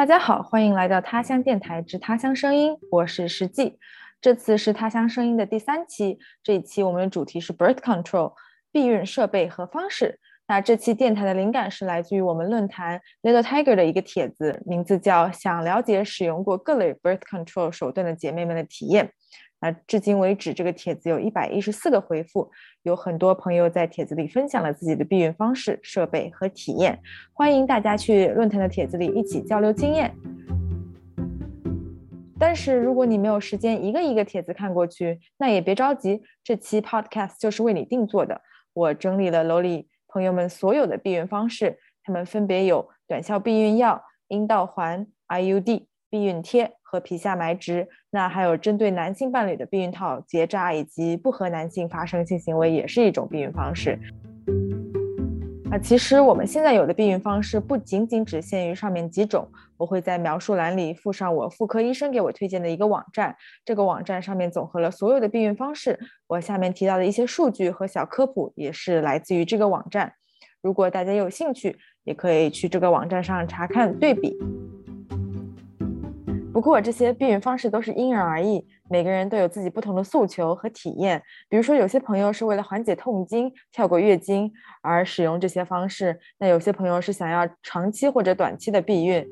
大家好，欢迎来到他乡电台之他乡声音，我是石记。这次是他乡声音的第三期，这一期我们的主题是 birth control 避孕设备和方式。那这期电台的灵感是来自于我们论坛 Little Tiger 的一个帖子，名字叫《想了解使用过各类 birth control 手段的姐妹们的体验》。那至今为止，这个帖子有一百一十四个回复，有很多朋友在帖子里分享了自己的避孕方式、设备和体验，欢迎大家去论坛的帖子里一起交流经验。但是如果你没有时间一个一个帖子看过去，那也别着急，这期 podcast 就是为你定做的。我整理了楼里朋友们所有的避孕方式，他们分别有短效避孕药、阴道环、IUD。避孕贴和皮下埋植，那还有针对男性伴侣的避孕套、结扎，以及不和男性发生性行为，也是一种避孕方式。啊，其实我们现在有的避孕方式不仅仅只限于上面几种，我会在描述栏里附上我妇科医生给我推荐的一个网站，这个网站上面总和了所有的避孕方式。我下面提到的一些数据和小科普也是来自于这个网站。如果大家有兴趣，也可以去这个网站上查看对比。不过这些避孕方式都是因人而异，每个人都有自己不同的诉求和体验。比如说，有些朋友是为了缓解痛经、跳过月经而使用这些方式；那有些朋友是想要长期或者短期的避孕。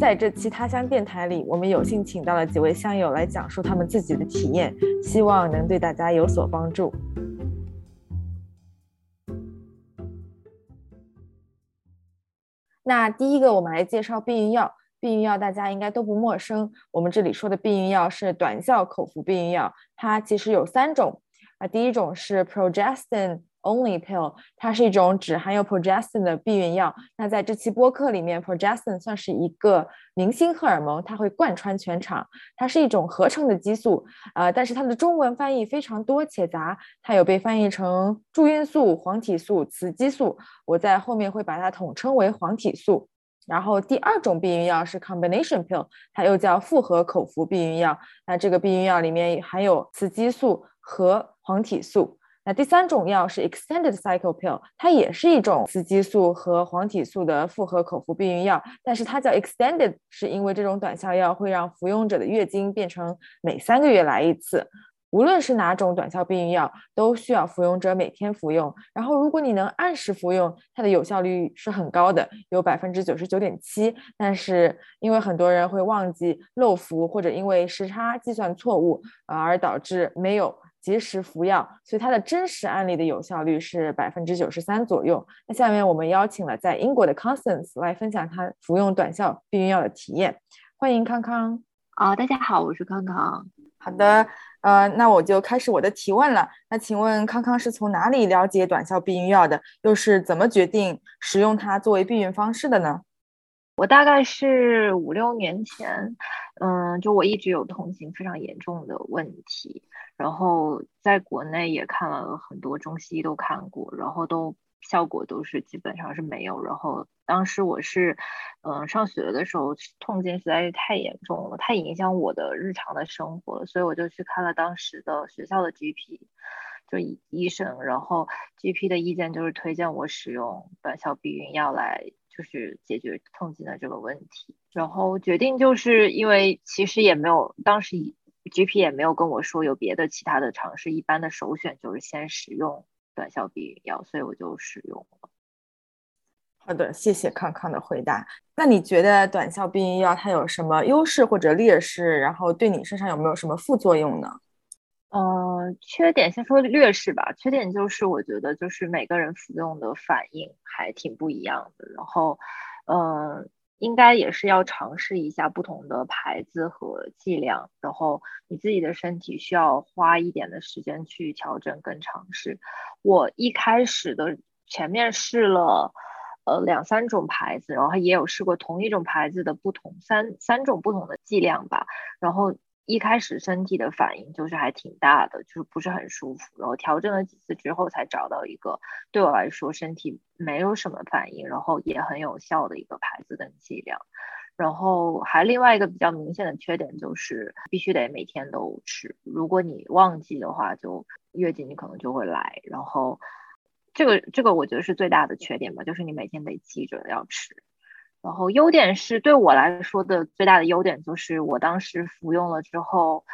在这期他乡电台里，我们有幸请到了几位乡友来讲述他们自己的体验，希望能对大家有所帮助。那第一个，我们来介绍避孕药。避孕药大家应该都不陌生，我们这里说的避孕药是短效口服避孕药，它其实有三种啊。第一种是 progestin only pill，它是一种只含有 progestin 的避孕药。那在这期播客里面，progestin 算是一个明星荷尔蒙，它会贯穿全场。它是一种合成的激素，呃，但是它的中文翻译非常多且杂，它有被翻译成助孕素、黄体素、雌激素，我在后面会把它统称为黄体素。然后第二种避孕药是 combination pill，它又叫复合口服避孕药。那这个避孕药里面含有雌激素和黄体素。那第三种药是 extended cycle pill，它也是一种雌激素和黄体素的复合口服避孕药，但是它叫 extended，是因为这种短效药会让服用者的月经变成每三个月来一次。无论是哪种短效避孕药，都需要服用者每天服用。然后，如果你能按时服用，它的有效率是很高的，有百分之九十九点七。但是，因为很多人会忘记漏服，或者因为时差计算错误，而导致没有及时服药，所以它的真实案例的有效率是百分之九十三左右。那下面我们邀请了在英国的 Constance 来分享他服用短效避孕药的体验。欢迎康康。啊，大家好，我是康康。好的。呃，那我就开始我的提问了。那请问康康是从哪里了解短效避孕药的？又是怎么决定使用它作为避孕方式的呢？我大概是五六年前，嗯，就我一直有痛经非常严重的问题，然后在国内也看了很多中西医都看过，然后都。效果都是基本上是没有。然后当时我是，嗯，上学的时候痛经实在是太严重了，太影响我的日常的生活了，所以我就去看了当时的学校的 GP，就医生。然后 GP 的意见就是推荐我使用短效避孕药来，就是解决痛经的这个问题。然后决定就是因为其实也没有，当时 GP 也没有跟我说有别的其他的尝试，一般的首选就是先使用。短效避孕药，所以我就使用了。好的，谢谢康康的回答。那你觉得短效避孕药它有什么优势或者劣势？然后对你身上有没有什么副作用呢？嗯，缺点先说劣势吧。缺点就是我觉得就是每个人服用的反应还挺不一样的。然后，嗯。应该也是要尝试一下不同的牌子和剂量，然后你自己的身体需要花一点的时间去调整跟尝试。我一开始的前面试了呃两三种牌子，然后也有试过同一种牌子的不同三三种不同的剂量吧，然后。一开始身体的反应就是还挺大的，就是不是很舒服。然后调整了几次之后，才找到一个对我来说身体没有什么反应，然后也很有效的一个牌子跟剂量。然后还另外一个比较明显的缺点就是必须得每天都吃，如果你忘记的话，就月经你可能就会来。然后这个这个我觉得是最大的缺点吧，就是你每天得记着要吃。然后优点是对我来说的最大的优点就是我当时服用了之后，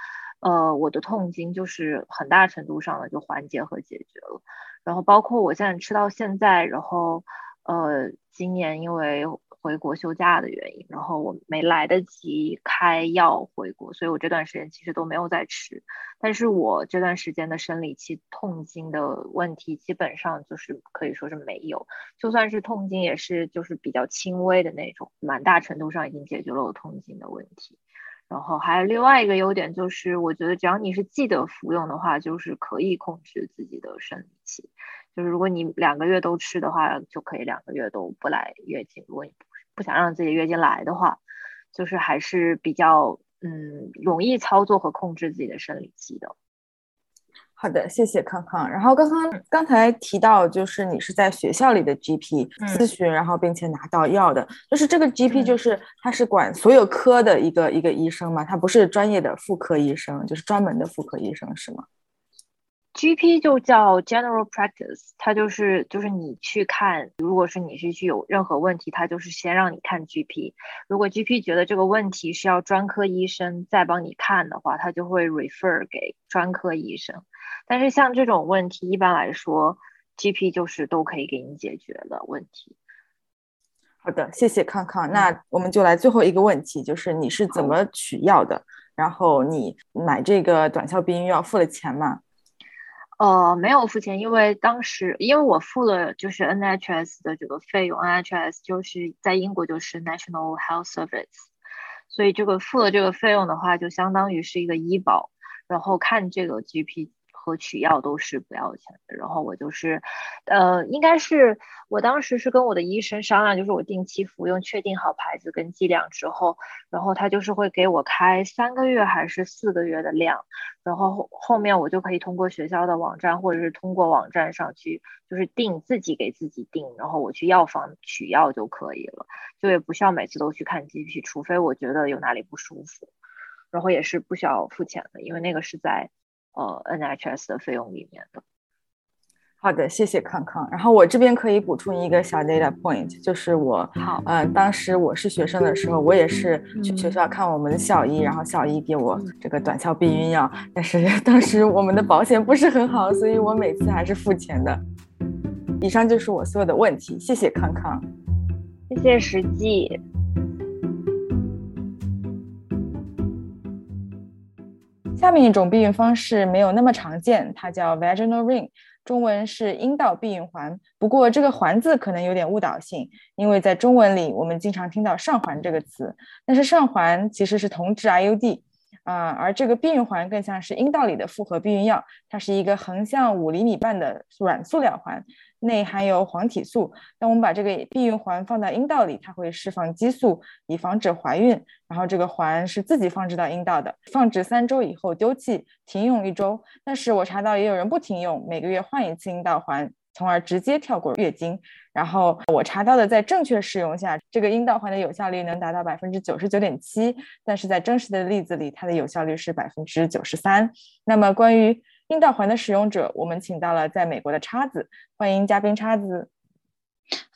呃，我的痛经就是很大程度上的就缓解和解决了。然后包括我现在吃到现在，然后呃，今年因为。回国休假的原因，然后我没来得及开药回国，所以我这段时间其实都没有在吃。但是我这段时间的生理期痛经的问题基本上就是可以说是没有，就算是痛经也是就是比较轻微的那种，蛮大程度上已经解决了我痛经的问题。然后还有另外一个优点就是，我觉得只要你是记得服用的话，就是可以控制自己的生理期。就是如果你两个月都吃的话，就可以两个月都不来月经。如果你不想让自己月经来的话，就是还是比较嗯容易操作和控制自己的生理期的。好的，谢谢康康。然后刚刚刚才提到，就是你是在学校里的 GP 咨询，然后并且拿到药的，就是这个 GP 就是他是管所有科的一个一个医生嘛，他不是专业的妇科医生，就是专门的妇科医生是吗？GP 就叫 General Practice，它就是就是你去看，如果是你是去有任何问题，它就是先让你看 GP。如果 GP 觉得这个问题是要专科医生再帮你看的话，他就会 refer 给专科医生。但是像这种问题，一般来说 GP 就是都可以给你解决的问题。好的，谢谢康康。那我们就来最后一个问题，就是你是怎么取药的？然后你买这个短效避孕药付了钱吗？哦，没有付钱，因为当时因为我付了就是 NHS 的这个费用，NHS 就是在英国就是 National Health Service，所以这个付了这个费用的话，就相当于是一个医保，然后看这个 GP。和取药都是不要钱的，然后我就是，呃，应该是我当时是跟我的医生商量，就是我定期服用，确定好牌子跟剂量之后，然后他就是会给我开三个月还是四个月的量，然后后面我就可以通过学校的网站或者是通过网站上去，就是定自己给自己定，然后我去药房取药就可以了，就也不需要每次都去看 GP，除非我觉得有哪里不舒服，然后也是不需要付钱的，因为那个是在。呃，NHS 的费用里面的。好的，谢谢康康。然后我这边可以补充一个小 data point，就是我，好，嗯，当时我是学生的时候，我也是去学校看我们的校医，然后校医给我这个短效避孕药，但是当时我们的保险不是很好，所以我每次还是付钱的。以上就是我所有的问题，谢谢康康，谢谢实际。下面一种避孕方式没有那么常见，它叫 vaginal ring，中文是阴道避孕环。不过这个环字可能有点误导性，因为在中文里我们经常听到上环这个词，但是上环其实是同治 IUD。啊，而这个避孕环更像是阴道里的复合避孕药，它是一个横向五厘米半的软塑料环，内含有黄体素。那我们把这个避孕环放到阴道里，它会释放激素，以防止怀孕。然后这个环是自己放置到阴道的，放置三周以后丢弃，停用一周。但是我查到也有人不停用，每个月换一次阴道环。从而直接跳过月经，然后我查到的，在正确使用下，这个阴道环的有效率能达到百分之九十九点七，但是在真实的例子里，它的有效率是百分之九十三。那么关于阴道环的使用者，我们请到了在美国的叉子，欢迎嘉宾叉子。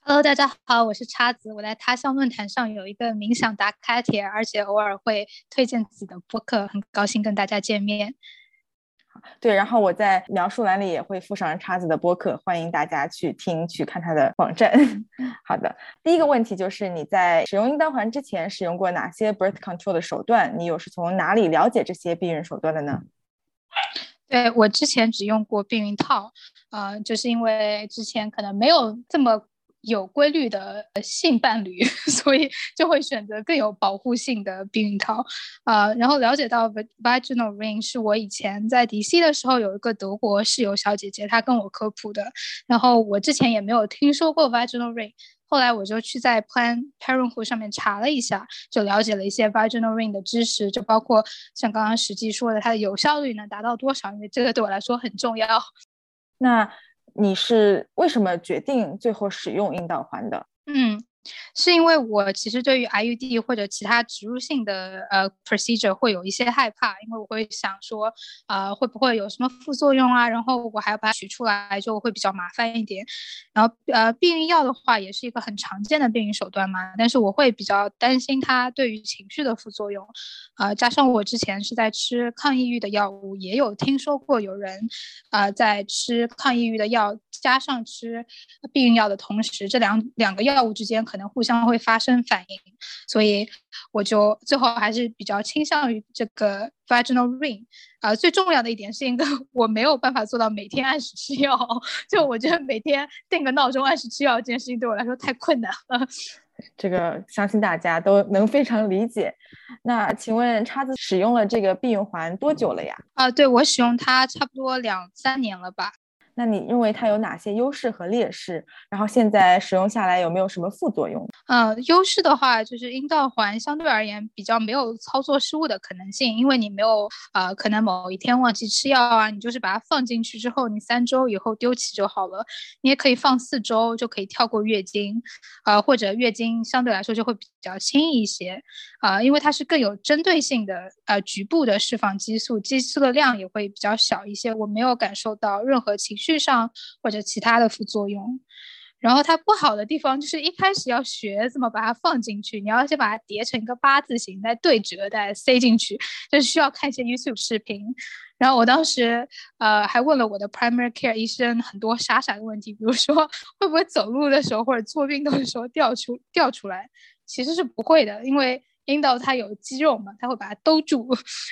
Hello，大家好，我是叉子，我在他乡论坛上有一个冥想打卡帖，而且偶尔会推荐自己的播客，很高兴跟大家见面。对，然后我在描述栏里也会附上叉子的播客，欢迎大家去听去看他的网站。好的，第一个问题就是你在使用阴道环之前使用过哪些 birth control 的手段？你又是从哪里了解这些避孕手段的呢？对我之前只用过避孕套，呃，就是因为之前可能没有这么。有规律的性伴侣，所以就会选择更有保护性的避孕套。呃，然后了解到 vaginal ring 是我以前在 DC 的时候有一个德国室友小姐姐，她跟我科普的。然后我之前也没有听说过 vaginal ring，后来我就去在 Plan Parenthood 上面查了一下，就了解了一些 vaginal ring 的知识，就包括像刚刚实际说的，它的有效率能达到多少，因为这个对我来说很重要。那。你是为什么决定最后使用阴道环的？嗯，是因为我其实对于 IUD 或者其他植入性的呃 procedure 会有一些害怕，因为我会想说，呃，会不会有什么副作用啊？然后我还要把它取出来，就会比较麻烦一点。然后呃，避孕药的话也是一个很常见的避孕手段嘛，但是我会比较担心它对于情绪的副作用。呃，加上我之前是在吃抗抑郁的药物，也有听说过有人，呃，在吃抗抑郁的药加上吃避孕药的同时，这两两个药物之间可能互相会发生反应，所以我就最后还是比较倾向于这个 vaginal ring。啊，最重要的一点是因为我没有办法做到每天按时吃药，就我觉得每天定个闹钟按时吃药这件事情对我来说太困难了。这个相信大家都能非常理解。那请问叉子使用了这个避孕环多久了呀？啊，对我使用它差不多两三年了吧。那你认为它有哪些优势和劣势？然后现在使用下来有没有什么副作用？嗯，优势的话就是阴道环相对而言比较没有操作失误的可能性，因为你没有呃可能某一天忘记吃药啊，你就是把它放进去之后，你三周以后丢弃就好了。你也可以放四周就可以跳过月经，呃或者月经相对来说就会比较轻一些，啊因为它是更有针对性的呃局部的释放激素，激素的量也会比较小一些，我没有感受到任何情绪。续上或者其他的副作用，然后它不好的地方就是一开始要学怎么把它放进去，你要先把它叠成一个八字形，再对折，再塞进去，就需要看一些 YouTube 视频。然后我当时呃还问了我的 primary care 医生很多傻傻的问题，比如说会不会走路的时候或者做运动的时候掉出掉出来，其实是不会的，因为。阴道它有肌肉嘛，它会把它兜住。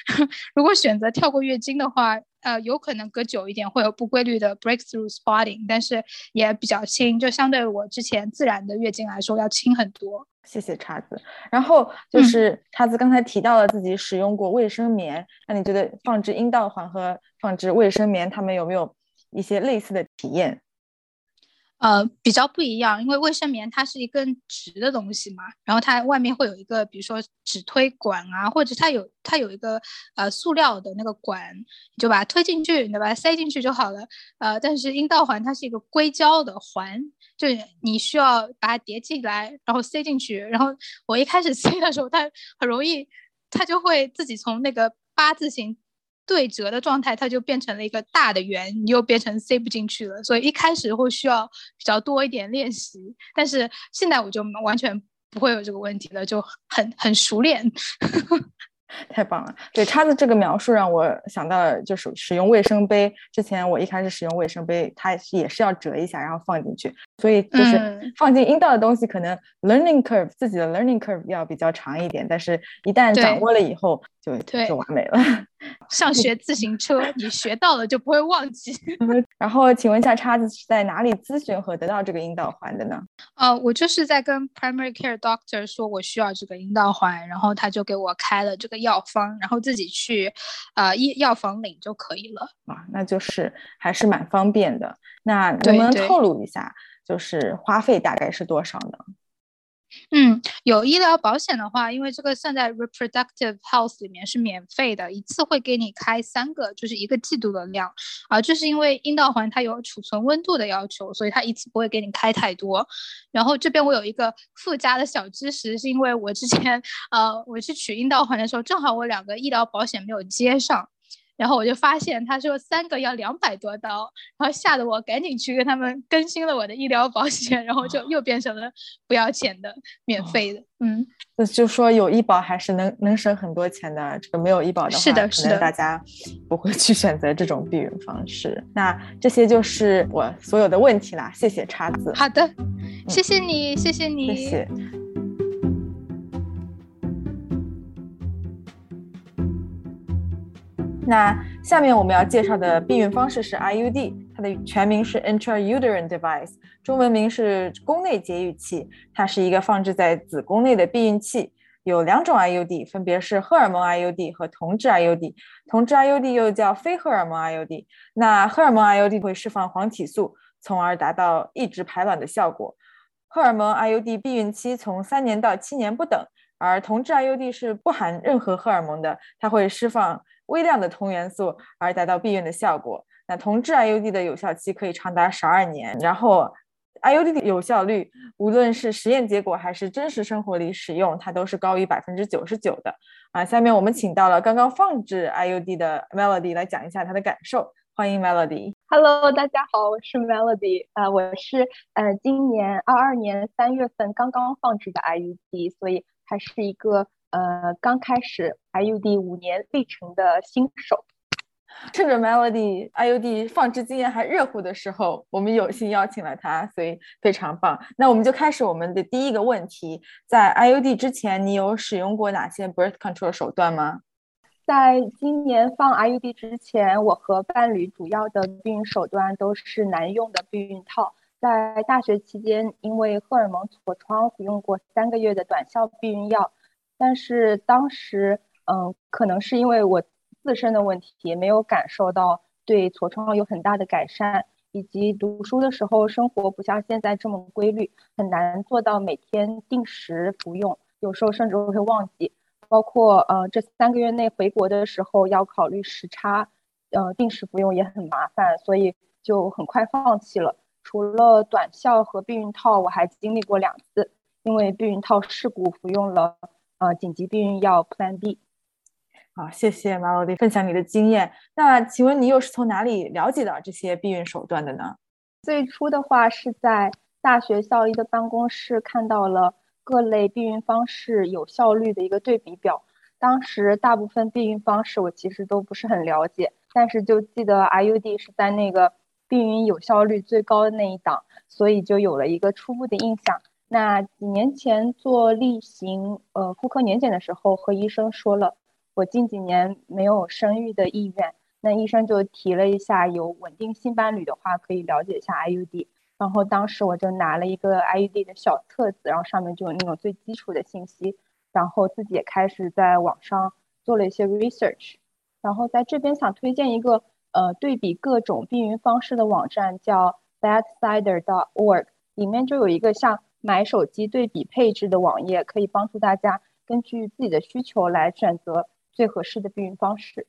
如果选择跳过月经的话，呃，有可能隔久一点会有不规律的 breakthrough spotting，但是也比较轻，就相对我之前自然的月经来说要轻很多。谢谢叉子。然后就是叉子刚才提到了自己使用过卫生棉，那你觉得放置阴道环和放置卫生棉，它们有没有一些类似的体验？呃，比较不一样，因为卫生棉它是一根直的东西嘛，然后它外面会有一个，比如说纸推管啊，或者它有它有一个呃塑料的那个管，你就把它推进去，你把它塞进去就好了。呃，但是阴道环它是一个硅胶的环，就你需要把它叠起来，然后塞进去。然后我一开始 塞的时候，它很容易，它就会自己从那个八字形。对折的状态，它就变成了一个大的圆，你又变成塞不进去了。所以一开始会需要比较多一点练习，但是现在我就完全不会有这个问题了，就很很熟练。太棒了！对叉子这个描述让我想到了，就是使用卫生杯。之前我一开始使用卫生杯，它也是要折一下，然后放进去。所以就是放进阴道的东西，可能 learning curve 自己的 learning curve 要比较长一点，但是一旦掌握了以后，就就完美了。上学自行车，你学到了就不会忘记。然后，请问一下，叉子是在哪里咨询和得到这个阴道环的呢？呃，我就是在跟 primary care doctor 说我需要这个阴道环，然后他就给我开了这个药方，然后自己去呃医药房领就可以了。啊，那就是还是蛮方便的。那能不能透露一下，就是花费大概是多少呢？嗯，有医疗保险的话，因为这个算在 reproductive health 里面是免费的，一次会给你开三个，就是一个季度的量。啊，就是因为阴道环它有储存温度的要求，所以它一次不会给你开太多。然后这边我有一个附加的小知识，是因为我之前呃我去取阴道环的时候，正好我两个医疗保险没有接上。然后我就发现他说三个要两百多刀，然后吓得我赶紧去跟他们更新了我的医疗保险，然后就又变成了不要钱的、免费的。嗯，那就说有医保还是能能省很多钱的。这个没有医保的话，是的，是的，大家不会去选择这种避孕方式。那这些就是我所有的问题啦，谢谢叉子。好的，谢谢你，谢谢你，谢谢。那下面我们要介绍的避孕方式是 IUD，它的全名是 Intrauterine Device，中文名是宫内节育器。它是一个放置在子宫内的避孕器。有两种 IUD，分别是荷尔蒙 IUD 和同质 IUD。同质 IUD 又叫非荷尔蒙 IUD。那荷尔蒙 IUD 会释放黄体素，从而达到抑制排卵的效果。荷尔蒙 IUD 避孕期从三年到七年不等，而同质 IUD 是不含任何荷尔蒙的，它会释放。微量的同元素而达到避孕的效果。那同质 IUD 的有效期可以长达十二年，然后 IUD 的有效率，无论是实验结果还是真实生活里使用，它都是高于百分之九十九的啊。下面我们请到了刚刚放置 IUD 的 Melody 来讲一下她的感受。欢迎 Melody。Hello，大家好，我是 Melody。啊，我是呃今年二二年三月份刚刚放置的 IUD，所以还是一个呃刚开始 IUD 五年历程的新手。趁着 Melody IUD 放置经验还热乎的时候，我们有幸邀请了他，所以非常棒。那我们就开始我们的第一个问题：在 IUD 之前，你有使用过哪些 birth control 手段吗？在今年放 IUD 之前，我和伴侣主要的避孕手段都是男用的避孕套。在大学期间，因为荷尔蒙痤疮，服用过三个月的短效避孕药，但是当时，嗯，可能是因为我。自身的问题没有感受到对痤疮有很大的改善，以及读书的时候生活不像现在这么规律，很难做到每天定时服用，有时候甚至会忘记。包括呃这三个月内回国的时候要考虑时差，呃定时服用也很麻烦，所以就很快放弃了。除了短效和避孕套，我还经历过两次因为避孕套事故服用了呃紧急避孕药 Plan B。好，谢谢 Melody 分享你的经验。那请问你又是从哪里了解到这些避孕手段的呢？最初的话是在大学校医的办公室看到了各类避孕方式有效率的一个对比表。当时大部分避孕方式我其实都不是很了解，但是就记得 IUD 是在那个避孕有效率最高的那一档，所以就有了一个初步的印象。那几年前做例行呃妇科年检的时候，和医生说了。我近几年没有生育的意愿，那医生就提了一下，有稳定性伴侣的话可以了解一下 IUD。然后当时我就拿了一个 IUD 的小册子，然后上面就有那种最基础的信息，然后自己也开始在网上做了一些 research。然后在这边想推荐一个呃对比各种避孕方式的网站，叫 Bedsider.org，里面就有一个像买手机对比配置的网页，可以帮助大家根据自己的需求来选择。最合适的避孕方式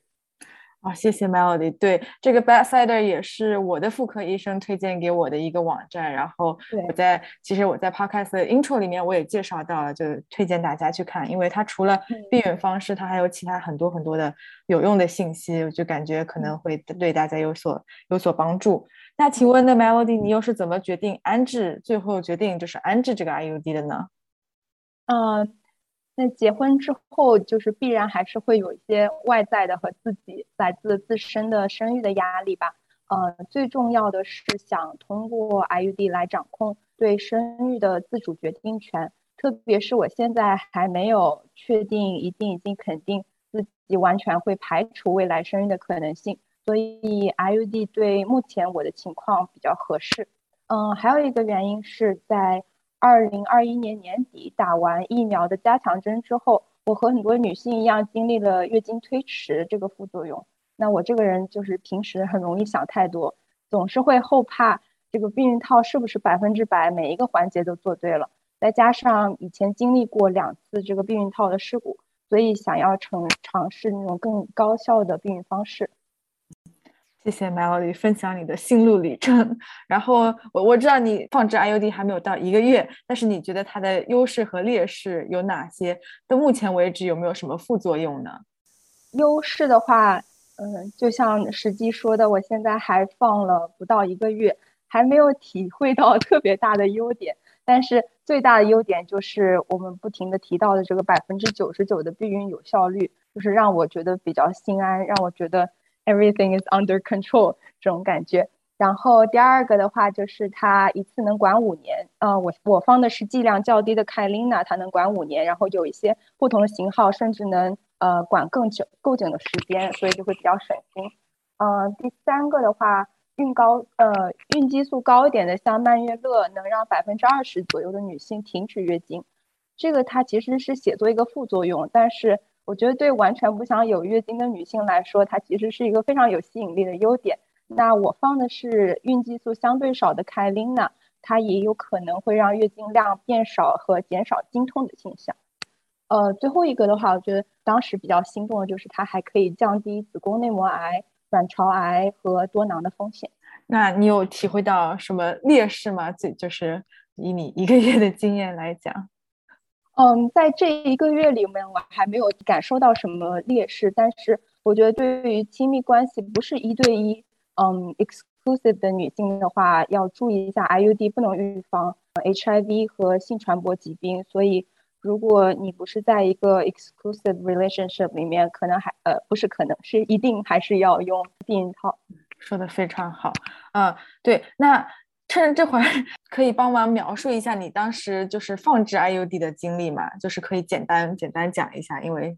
啊，谢谢 Melody。对，这个 Bedsider 也是我的妇科医生推荐给我的一个网站。然后我在其实我在 Podcast 的 Intro 里面我也介绍到了，就推荐大家去看，因为它除了避孕方式，它还有其他很多很多的有用的信息，我就感觉可能会对大家有所有所帮助。那请问，那 Melody，你又是怎么决定安置，最后决定就是安置这个 IUD 的呢？嗯。那结婚之后，就是必然还是会有一些外在的和自己来自自身的生育的压力吧。呃，最重要的是想通过 IUD 来掌控对生育的自主决定权，特别是我现在还没有确定一定已经肯定自己完全会排除未来生育的可能性，所以 IUD 对目前我的情况比较合适。嗯，还有一个原因是在。二零二一年年底打完疫苗的加强针之后，我和很多女性一样经历了月经推迟这个副作用。那我这个人就是平时很容易想太多，总是会后怕这个避孕套是不是百分之百每一个环节都做对了。再加上以前经历过两次这个避孕套的事故，所以想要尝尝试那种更高效的避孕方式。谢谢 Melody 分享你的心路历程。然后我我知道你放置 IUD 还没有到一个月，但是你觉得它的优势和劣势有哪些？到目前为止有没有什么副作用呢？优势的话，嗯，就像实际说的，我现在还放了不到一个月，还没有体会到特别大的优点。但是最大的优点就是我们不停的提到的这个百分之九十九的避孕有效率，就是让我觉得比较心安，让我觉得。Everything is under control 这种感觉。然后第二个的话就是它一次能管五年。呃，我我方的是剂量较低的 Kyleena，它能管五年。然后有一些不同的型号，甚至能呃管更久、更久的时间，所以就会比较省心。嗯，第三个的话，孕高呃孕激素高一点的，像曼月乐，能让百分之二十左右的女性停止月经。这个它其实是写作一个副作用，但是。我觉得对完全不想有月经的女性来说，它其实是一个非常有吸引力的优点。那我放的是孕激素相对少的 i n a 它也有可能会让月经量变少和减少经痛的现象。呃，最后一个的话，我觉得当时比较心动的就是它还可以降低子宫内膜癌、卵巢癌和多囊的风险。那你有体会到什么劣势吗？这就是以你一个月的经验来讲。嗯，在这一个月里面，我还没有感受到什么劣势，但是我觉得对于亲密关系不是一对一，嗯，exclusive 的女性的话，要注意一下 IUD 不能预防 HIV 和性传播疾病，所以如果你不是在一个 exclusive relationship 里面，可能还呃不是可能是一定还是要用避孕套。说的非常好，嗯，对，那。趁着这会儿，可以帮忙描述一下你当时就是放置 IUD 的经历吗？就是可以简单简单讲一下，因为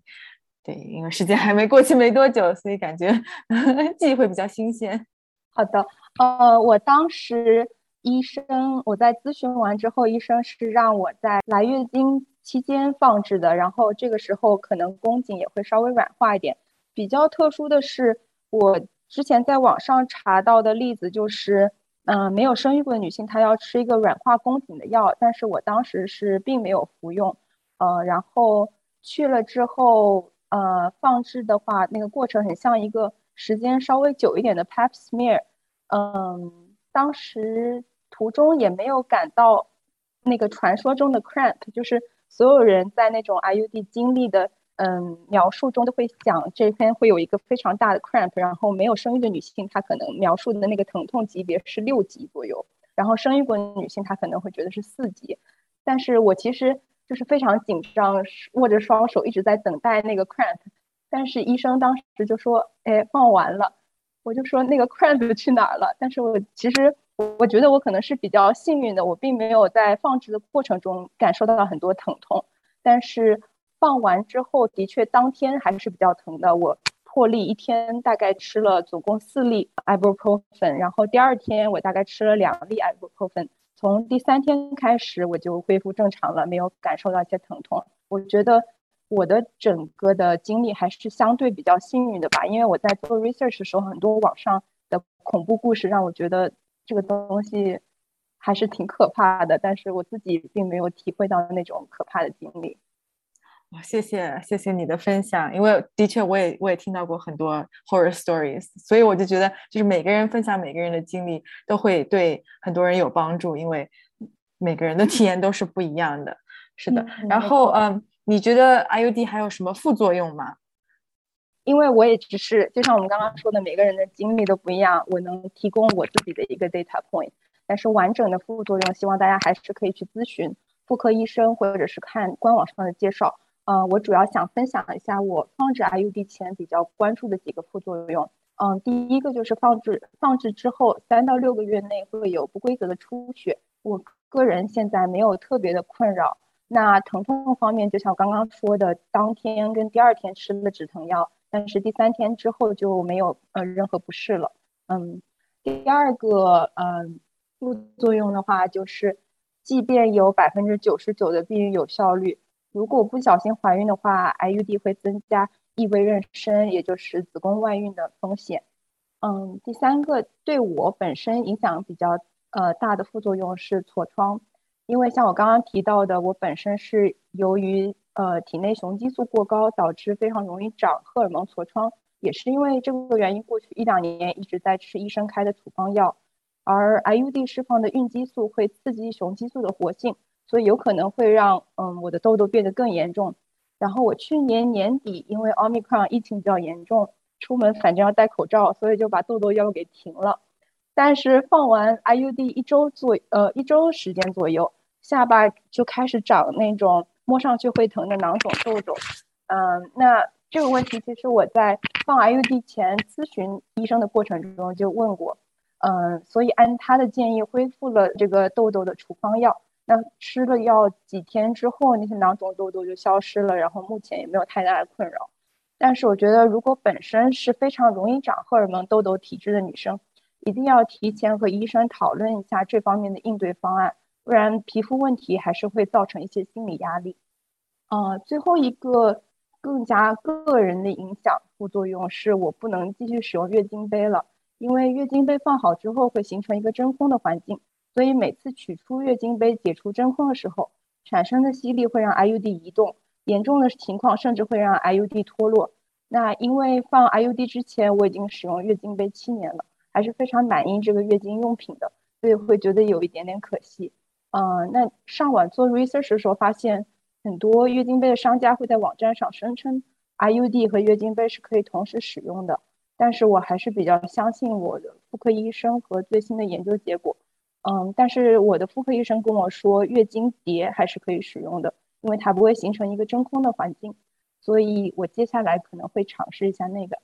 对，因为时间还没过去没多久，所以感觉 记忆会比较新鲜。好的，呃，我当时医生我在咨询完之后，医生是让我在来月经期间放置的，然后这个时候可能宫颈也会稍微软化一点。比较特殊的是，我之前在网上查到的例子就是。嗯，没有生育过的女性，她要吃一个软化宫颈的药，但是我当时是并没有服用。呃，然后去了之后，呃，放置的话，那个过程很像一个时间稍微久一点的 Pap smear。嗯，当时途中也没有感到那个传说中的 cramp，就是所有人在那种 IUD 经历的。嗯，描述中都会讲这篇会有一个非常大的 cramp，然后没有生育的女性她可能描述的那个疼痛级别是六级左右，然后生育过的女性她可能会觉得是四级，但是我其实就是非常紧张，握着双手一直在等待那个 cramp，但是医生当时就说，哎，放完了，我就说那个 cramp 去哪儿了？但是我其实我觉得我可能是比较幸运的，我并没有在放置的过程中感受到很多疼痛，但是。放完之后，的确当天还是比较疼的。我破例一天大概吃了总共四粒 ibuprofen，然后第二天我大概吃了两粒 ibuprofen。从第三天开始我就恢复正常了，没有感受到一些疼痛。我觉得我的整个的经历还是相对比较幸运的吧，因为我在做 research 的时候，很多网上的恐怖故事让我觉得这个东西还是挺可怕的，但是我自己并没有体会到那种可怕的经历。谢谢谢谢你的分享，因为的确我也我也听到过很多 horror stories，所以我就觉得就是每个人分享每个人的经历都会对很多人有帮助，因为每个人的体验都是不一样的。是的，然后嗯，你觉得 IUD 还有什么副作用吗？因为我也只是就像我们刚刚说的，每个人的经历都不一样，我能提供我自己的一个 data point，但是完整的副作用，希望大家还是可以去咨询妇科医生或者是看官网上的介绍。呃，我主要想分享一下我放置 IUD 前比较关注的几个副作用。嗯，第一个就是放置放置之后三到六个月内会有不规则的出血，我个人现在没有特别的困扰。那疼痛方面，就像我刚刚说的，当天跟第二天吃了止疼药，但是第三天之后就没有呃任何不适了。嗯，第二个嗯副作用的话，就是即便有百分之九十九的避孕有效率。如果不小心怀孕的话，IUD 会增加异位妊娠，也就是子宫外孕的风险。嗯，第三个对我本身影响比较呃大的副作用是痤疮，因为像我刚刚提到的，我本身是由于呃体内雄激素过高，导致非常容易长荷尔蒙痤疮，也是因为这个原因，过去一两年一直在吃医生开的处方药，而 IUD 释放的孕激素会刺激雄激素的活性。所以有可能会让嗯我的痘痘变得更严重。然后我去年年底因为 Omicron 疫情比较严重，出门反正要戴口罩，所以就把痘痘药给停了。但是放完 IUD 一周左呃一周时间左右，下巴就开始长那种摸上去会疼的囊肿痘痘。嗯，那这个问题其实我在放 IUD 前咨询医生的过程中就问过，嗯，所以按他的建议恢复了这个痘痘的处方药。那吃了药几天之后，那些囊肿痘痘就消失了，然后目前也没有太大的困扰。但是我觉得，如果本身是非常容易长荷尔蒙痘痘体质的女生，一定要提前和医生讨论一下这方面的应对方案，不然皮肤问题还是会造成一些心理压力。呃，最后一个更加个人的影响副作用是我不能继续使用月经杯了，因为月经杯放好之后会形成一个真空的环境。所以每次取出月经杯、解除真空的时候，产生的吸力会让 IUD 移动，严重的情况甚至会让 IUD 脱落。那因为放 IUD 之前我已经使用月经杯七年了还是非常满意这个月经用品的，所以会觉得有一点点可惜。嗯，那上网做 research 的时候，发现很多月经杯的商家会在网站上声称 IUD 和月经杯是可以同时使用的，但是我还是比较相信我的妇科医生和最新的研究结果。嗯，但是我的妇科医生跟我说，月经碟还是可以使用的，因为它不会形成一个真空的环境，所以我接下来可能会尝试一下那个。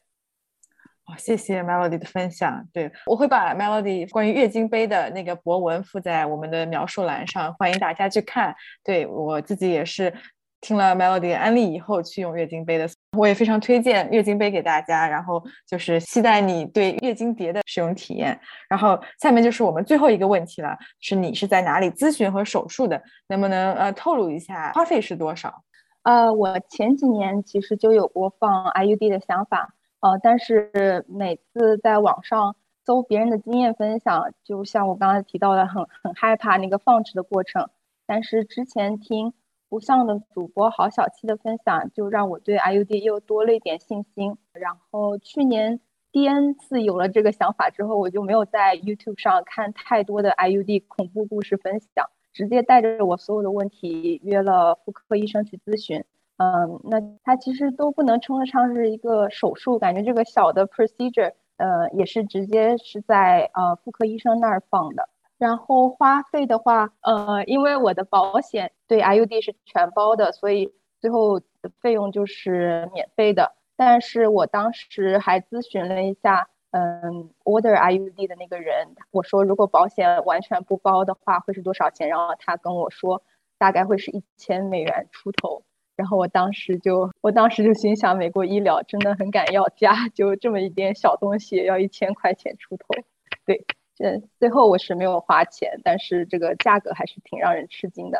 谢谢 Melody 的分享。对我会把 Melody 关于月经杯的那个博文附在我们的描述栏上，欢迎大家去看。对我自己也是听了 Melody 安利以后去用月经杯的，我也非常推荐月经杯给大家。然后就是期待你对月经碟的使用体验。然后下面就是我们最后一个问题了，是你是在哪里咨询和手术的？能不能呃透露一下花费是多少？呃，我前几年其实就有过放 IUD 的想法。呃，但是每次在网上搜别人的经验分享，就像我刚才提到的，很很害怕那个放置的过程。但是之前听不像的主播郝小七的分享，就让我对 IUD 又多了一点信心。然后去年第 N 次有了这个想法之后，我就没有在 YouTube 上看太多的 IUD 恐怖故事分享，直接带着我所有的问题约了妇科医生去咨询。嗯，那它其实都不能称得上是一个手术，感觉这个小的 procedure，呃，也是直接是在呃妇科医生那儿放的。然后花费的话，呃，因为我的保险对 IUD 是全包的，所以最后的费用就是免费的。但是我当时还咨询了一下，嗯，order IUD 的那个人，我说如果保险完全不包的话会是多少钱？然后他跟我说大概会是一千美元出头。然后我当时就，我当时就心想，美国医疗真的很敢要价，就这么一点小东西要一千块钱出头。对，这最后我是没有花钱，但是这个价格还是挺让人吃惊的。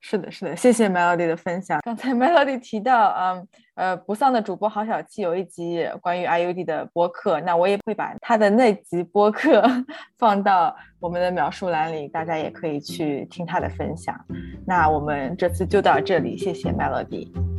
是的，是的，谢谢 Melody 的分享。刚才 Melody 提到，嗯，呃，不丧的主播郝小七有一集关于 IUD 的播客，那我也会把他的那集播客 放到我们的描述栏里，大家也可以去听他的分享。那我们这次就到这里，谢谢 Melody。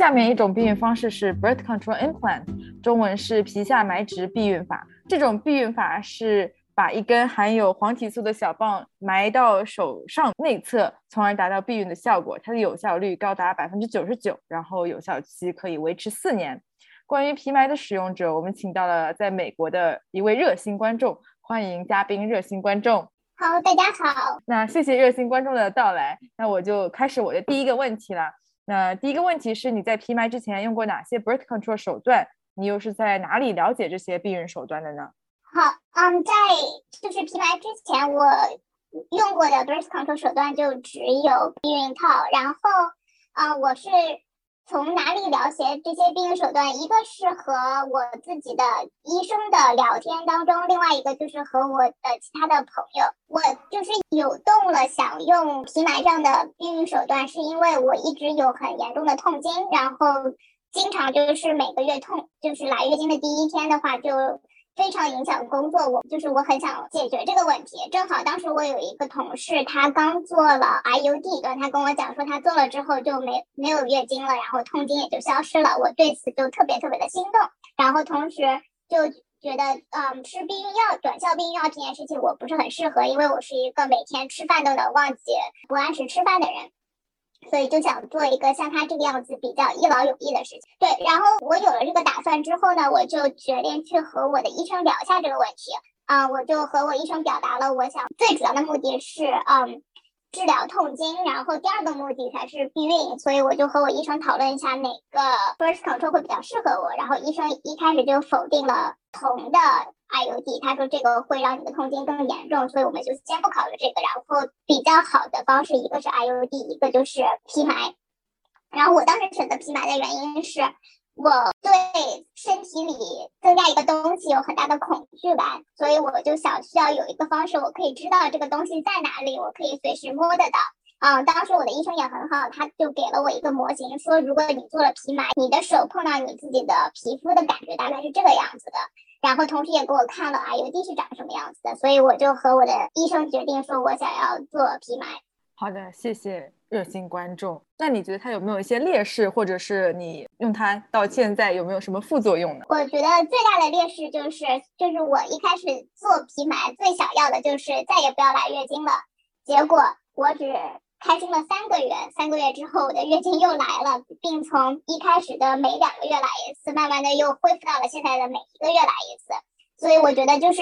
下面一种避孕方式是 Birth Control Implant，中文是皮下埋植避孕法。这种避孕法是把一根含有黄体素的小棒埋到手上内侧，从而达到避孕的效果。它的有效率高达百分之九十九，然后有效期可以维持四年。关于皮埋的使用者，我们请到了在美国的一位热心观众，欢迎嘉宾热心观众。好，大家好。那谢谢热心观众的到来，那我就开始我的第一个问题了。那第一个问题是，你在皮埋之前用过哪些 birth control 手段？你又是在哪里了解这些避孕手段的呢？好，嗯，在就是皮埋之前，我用过的 birth control 手段就只有避孕套。然后，嗯，我是从哪里了解这些避孕手段？一个是和我自己的医生的聊天当中，另外一个就是和我的其他的朋友。我就是有动了想用皮埋这样的避孕手段，是因为我一直有很严重的痛经，然后。经常就是每个月痛，就是来月经的第一天的话，就非常影响工作。我就是我很想解决这个问题。正好当时我有一个同事，他刚做了 IUD，他跟我讲说他做了之后就没没有月经了，然后痛经也就消失了。我对此就特别特别的心动，然后同时就觉得，嗯，吃避孕药、短效避孕药这件事情我不是很适合，因为我是一个每天吃饭都能忘记不按时吃饭的人。所以就想做一个像他这个样子比较一劳永逸的事情。对，然后我有了这个打算之后呢，我就决定去和我的医生聊一下这个问题。啊，我就和我医生表达了，我想最主要的目的是，嗯。治疗痛经，然后第二个目的才是避孕，所以我就和我医生讨论一下哪个 birth control 会比较适合我。然后医生一开始就否定了铜的 IUD，他说这个会让你的痛经更严重，所以我们就先不考虑这个。然后比较好的方式，一个是 IUD，一个就是皮埋。然后我当时选择皮埋的原因是。我对身体里增加一个东西有很大的恐惧感，所以我就想需要有一个方式，我可以知道这个东西在哪里，我可以随时摸得到。嗯，当时我的医生也很好，他就给了我一个模型，说如果你做了皮埋，你的手碰到你自己的皮肤的感觉大概是这个样子的。然后同时也给我看了 IUD 是长什么样子的，所以我就和我的医生决定说，我想要做皮埋。好的，谢谢热心观众。那你觉得它有没有一些劣势，或者是你用它到现在有没有什么副作用呢？我觉得最大的劣势就是，就是我一开始做皮埋最想要的就是再也不要来月经了，结果我只开心了三个月，三个月之后我的月经又来了，并从一开始的每两个月来一次，慢慢的又恢复到了现在的每一个月来一次。所以我觉得就是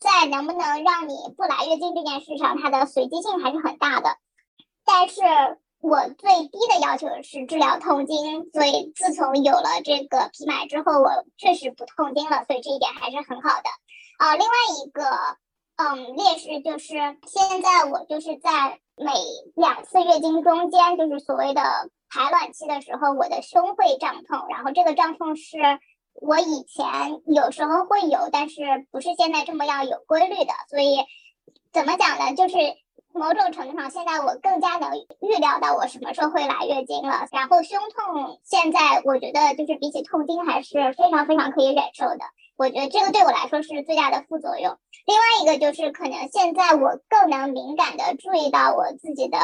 在能不能让你不来月经这件事上，它的随机性还是很大的。但是我最低的要求是治疗痛经，所以自从有了这个皮买之后，我确实不痛经了，所以这一点还是很好的。啊，另外一个嗯劣势就是现在我就是在每两次月经中间，就是所谓的排卵期的时候，我的胸会胀痛，然后这个胀痛是我以前有时候会有，但是不是现在这么样有规律的，所以怎么讲呢？就是。某种程度上，现在我更加能预料到我什么时候会来月经了。然后胸痛，现在我觉得就是比起痛经还是非常非常可以忍受的。我觉得这个对我来说是最大的副作用。另外一个就是可能现在我更能敏感的注意到我自己的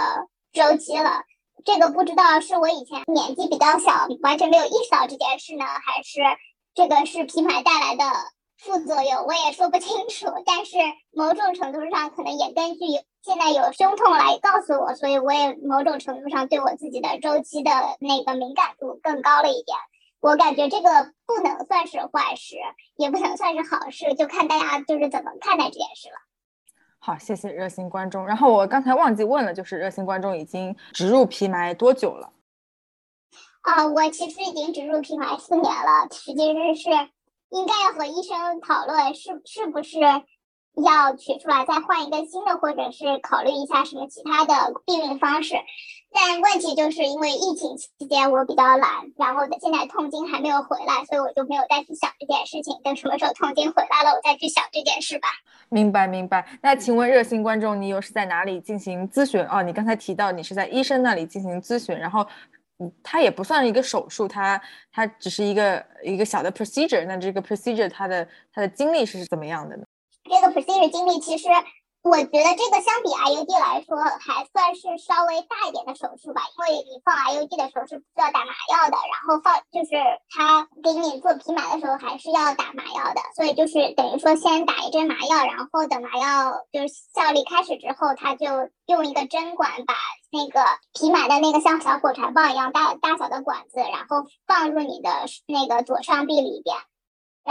周期了。这个不知道是我以前年纪比较小，完全没有意识到这件事呢，还是这个是皮埋带来的。副作用我也说不清楚，但是某种程度上可能也根据现在有胸痛来告诉我，所以我也某种程度上对我自己的周期的那个敏感度更高了一点。我感觉这个不能算是坏事，也不能算是好事，就看大家就是怎么看待这件事了。好，谢谢热心观众。然后我刚才忘记问了，就是热心观众已经植入皮埋多久了？啊，我其实已经植入皮埋四年了，实际上是。应该要和医生讨论是是不是要取出来再换一个新的，或者是考虑一下什么其他的避孕方式。但问题就是因为疫情期间我比较懒，然后现在痛经还没有回来，所以我就没有再去想这件事情。等什么时候痛经回来了，我再去想这件事吧。明白明白。那请问热心观众，你又是在哪里进行咨询？哦，你刚才提到你是在医生那里进行咨询，然后。它也不算一个手术，它它只是一个一个小的 procedure。那这个 procedure 它的它的经历是怎么样的呢？这个 procedure 经历其实。我觉得这个相比 IUD 来说，还算是稍微大一点的手术吧，因为你放 IUD 的时候是不需要打麻药的，然后放就是他给你做皮埋的时候还是要打麻药的，所以就是等于说先打一针麻药，然后等麻药就是效力开始之后，他就用一个针管把那个皮埋的那个像小火柴棒一样大大小的管子，然后放入你的那个左上臂里边。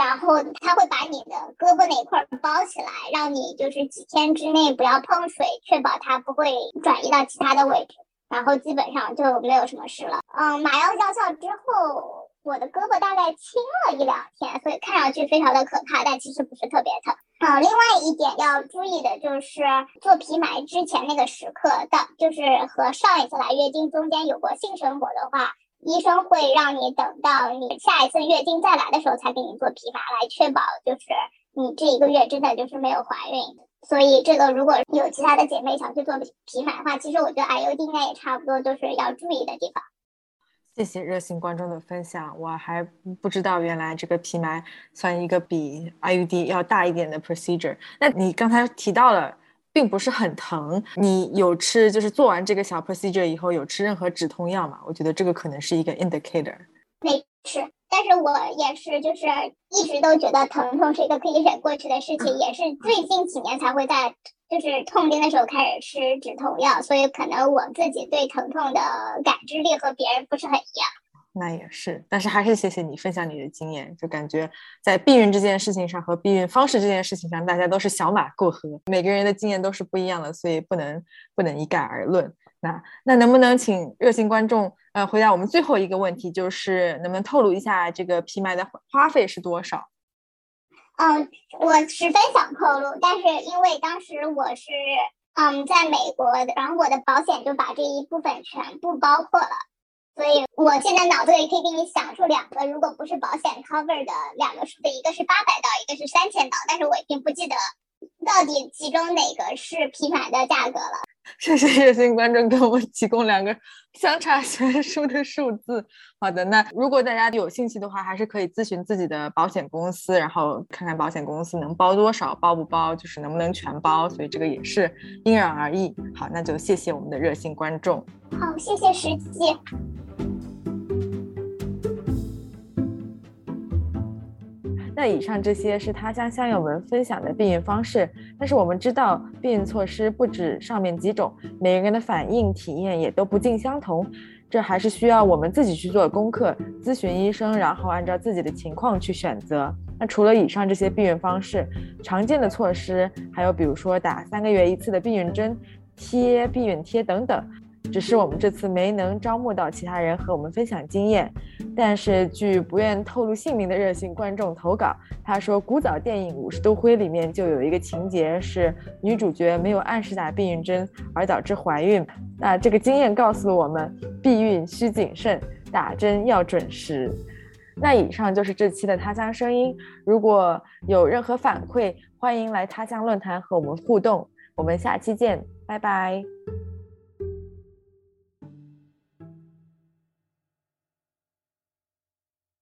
然后他会把你的胳膊那块包起来，让你就是几天之内不要碰水，确保它不会转移到其他的位置。然后基本上就没有什么事了。嗯，麻药药效之后，我的胳膊大概轻了一两天，所以看上去非常的可怕，但其实不是特别疼。嗯，另外一点要注意的就是做皮埋之前那个时刻，到就是和上一次来月经中间有过性生活的话。医生会让你等到你下一次月经再来的时候才给你做皮麻，来确保就是你这一个月真的就是没有怀孕。所以这个如果有其他的姐妹想去做皮麻的话，其实我觉得 IUD 应该也差不多，就是要注意的地方。谢谢热心观众的分享，我还不知道原来这个皮埋算一个比 IUD 要大一点的 procedure。那你刚才提到了。并不是很疼，你有吃就是做完这个小 procedure 以后有吃任何止痛药吗？我觉得这个可能是一个 indicator。没吃，但是我也是就是一直都觉得疼痛是一个可以忍过去的事情，也是最近几年才会在就是痛经的时候开始吃止痛药，所以可能我自己对疼痛的感知力和别人不是很一样。那也是，但是还是谢谢你分享你的经验，就感觉在避孕这件事情上和避孕方式这件事情上，大家都是小马过河，每个人的经验都是不一样的，所以不能不能一概而论。那那能不能请热心观众呃回答我们最后一个问题，就是能不能透露一下这个皮埋的花费是多少？嗯，我十分想透露，但是因为当时我是嗯在美国，然后我的保险就把这一部分全部包括了。所以我现在脑子里可以给你想出两个，如果不是保险 cover 的两个数字，一个是八百刀，一个是三千刀，但是我已经不记得到底其中哪个是品牌的价格了。谢谢热心观众给我们提供两个相差悬殊的数字。好的，那如果大家有兴趣的话，还是可以咨询自己的保险公司，然后看看保险公司能包多少，包不包，就是能不能全包。所以这个也是因人而异。好，那就谢谢我们的热心观众。好，谢谢石记。那以上这些是他向乡友们分享的避孕方式，但是我们知道避孕措施不止上面几种，每个人的反应体验也都不尽相同，这还是需要我们自己去做功课，咨询医生，然后按照自己的情况去选择。那除了以上这些避孕方式，常见的措施还有比如说打三个月一次的避孕针、贴避孕贴等等。只是我们这次没能招募到其他人和我们分享经验，但是据不愿透露姓名的热心观众投稿，他说古早电影《五十度灰》里面就有一个情节是女主角没有按时打避孕针而导致怀孕。那这个经验告诉我们，避孕需谨慎，打针要准时。那以上就是这期的他乡声音，如果有任何反馈，欢迎来他乡论坛和我们互动。我们下期见，拜拜。